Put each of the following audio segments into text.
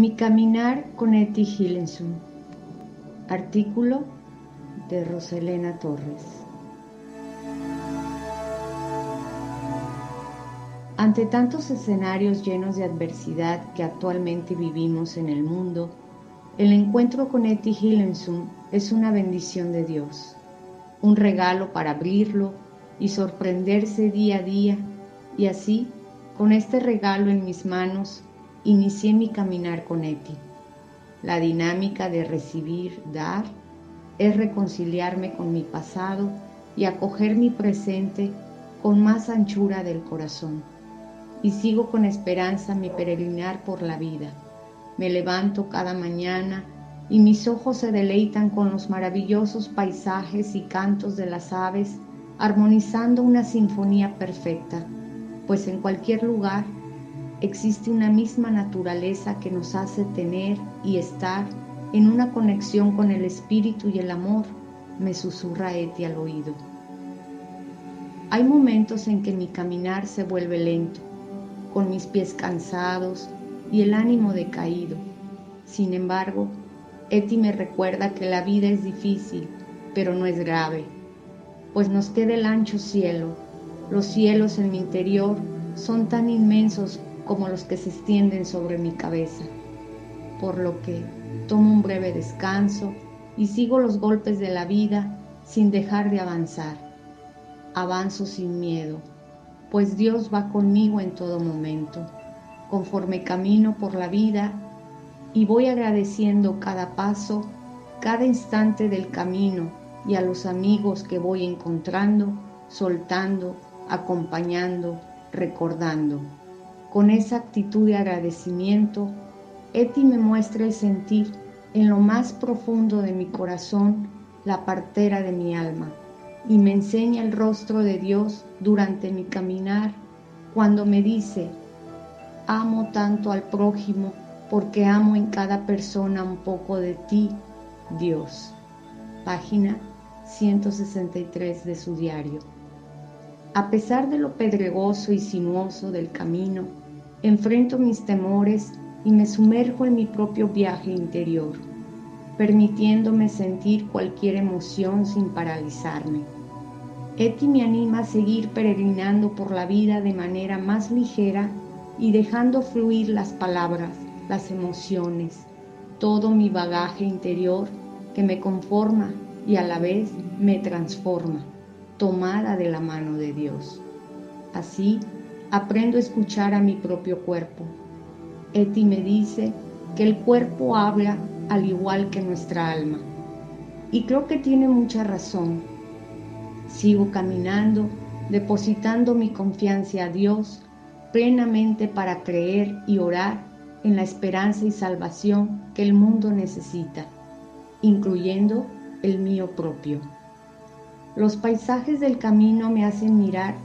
Mi caminar con Eti Hillensum. Artículo de Roselena Torres. Ante tantos escenarios llenos de adversidad que actualmente vivimos en el mundo, el encuentro con Eti Hillensum es una bendición de Dios, un regalo para abrirlo y sorprenderse día a día, y así, con este regalo en mis manos, inicié mi caminar con Eti. La dinámica de recibir, dar, es reconciliarme con mi pasado y acoger mi presente con más anchura del corazón. Y sigo con esperanza mi peregrinar por la vida. Me levanto cada mañana y mis ojos se deleitan con los maravillosos paisajes y cantos de las aves, armonizando una sinfonía perfecta, pues en cualquier lugar existe una misma naturaleza que nos hace tener y estar en una conexión con el espíritu y el amor, me susurra Eti al oído. Hay momentos en que mi caminar se vuelve lento, con mis pies cansados y el ánimo decaído. Sin embargo, Eti me recuerda que la vida es difícil, pero no es grave, pues nos queda el ancho cielo. Los cielos en mi interior son tan inmensos como los que se extienden sobre mi cabeza, por lo que tomo un breve descanso y sigo los golpes de la vida sin dejar de avanzar. Avanzo sin miedo, pues Dios va conmigo en todo momento, conforme camino por la vida y voy agradeciendo cada paso, cada instante del camino y a los amigos que voy encontrando, soltando, acompañando, recordando. Con esa actitud de agradecimiento, Eti me muestra el sentir en lo más profundo de mi corazón la partera de mi alma y me enseña el rostro de Dios durante mi caminar cuando me dice, amo tanto al prójimo porque amo en cada persona un poco de ti, Dios. Página 163 de su diario. A pesar de lo pedregoso y sinuoso del camino, enfrento mis temores y me sumerjo en mi propio viaje interior, permitiéndome sentir cualquier emoción sin paralizarme. Eti me anima a seguir peregrinando por la vida de manera más ligera y dejando fluir las palabras, las emociones, todo mi bagaje interior que me conforma y a la vez me transforma, tomada de la mano de Dios. Así, aprendo a escuchar a mi propio cuerpo. Eti me dice que el cuerpo habla al igual que nuestra alma. Y creo que tiene mucha razón. Sigo caminando, depositando mi confianza a Dios plenamente para creer y orar en la esperanza y salvación que el mundo necesita, incluyendo el mío propio. Los paisajes del camino me hacen mirar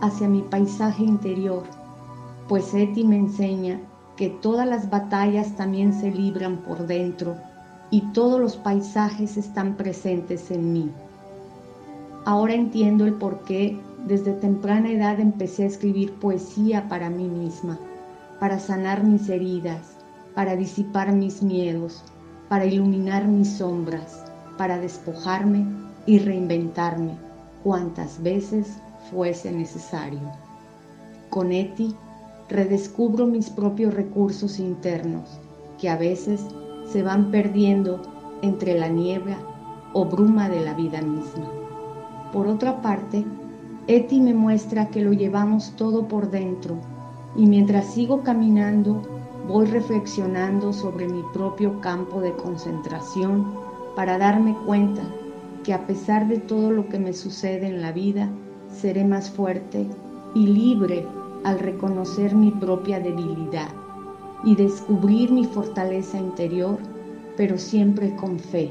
hacia mi paisaje interior, pues Eti me enseña que todas las batallas también se libran por dentro y todos los paisajes están presentes en mí. Ahora entiendo el por qué desde temprana edad empecé a escribir poesía para mí misma, para sanar mis heridas, para disipar mis miedos, para iluminar mis sombras, para despojarme y reinventarme cuantas veces fuese necesario. Con Eti redescubro mis propios recursos internos que a veces se van perdiendo entre la niebla o bruma de la vida misma. Por otra parte, Eti me muestra que lo llevamos todo por dentro y mientras sigo caminando voy reflexionando sobre mi propio campo de concentración para darme cuenta que a pesar de todo lo que me sucede en la vida, seré más fuerte y libre al reconocer mi propia debilidad y descubrir mi fortaleza interior, pero siempre con fe,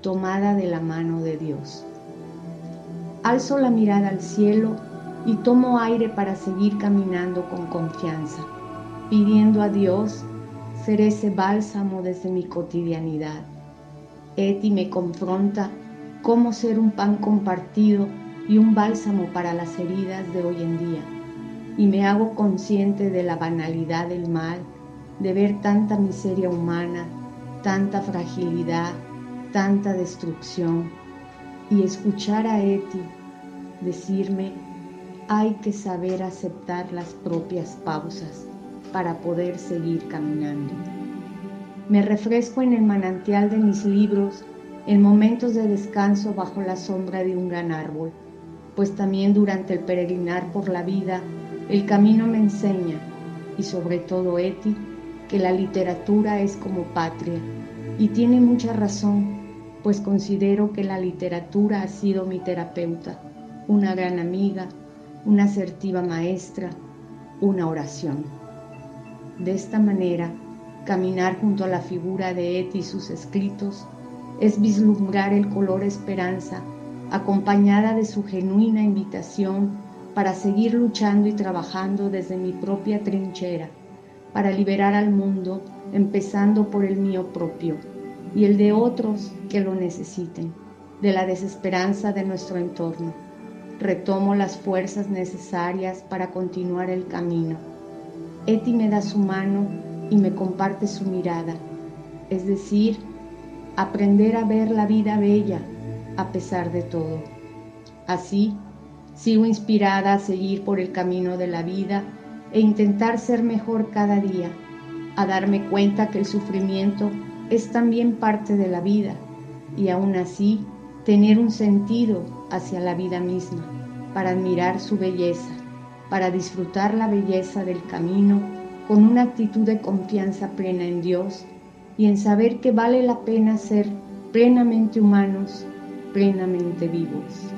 tomada de la mano de Dios. Alzo la mirada al cielo y tomo aire para seguir caminando con confianza, pidiendo a Dios ser ese bálsamo desde mi cotidianidad. Eti me confronta cómo ser un pan compartido y un bálsamo para las heridas de hoy en día, y me hago consciente de la banalidad del mal de ver tanta miseria humana, tanta fragilidad, tanta destrucción, y escuchar a Eti decirme, hay que saber aceptar las propias pausas para poder seguir caminando. Me refresco en el manantial de mis libros en momentos de descanso bajo la sombra de un gran árbol, pues también durante el peregrinar por la vida, el camino me enseña, y sobre todo Eti, que la literatura es como patria, y tiene mucha razón, pues considero que la literatura ha sido mi terapeuta, una gran amiga, una asertiva maestra, una oración. De esta manera, caminar junto a la figura de Eti y sus escritos es vislumbrar el color esperanza, acompañada de su genuina invitación para seguir luchando y trabajando desde mi propia trinchera, para liberar al mundo, empezando por el mío propio y el de otros que lo necesiten, de la desesperanza de nuestro entorno. Retomo las fuerzas necesarias para continuar el camino. Eti me da su mano y me comparte su mirada, es decir, aprender a ver la vida bella a pesar de todo. Así, sigo inspirada a seguir por el camino de la vida e intentar ser mejor cada día, a darme cuenta que el sufrimiento es también parte de la vida y aún así tener un sentido hacia la vida misma, para admirar su belleza, para disfrutar la belleza del camino con una actitud de confianza plena en Dios y en saber que vale la pena ser plenamente humanos, plenamente vivos.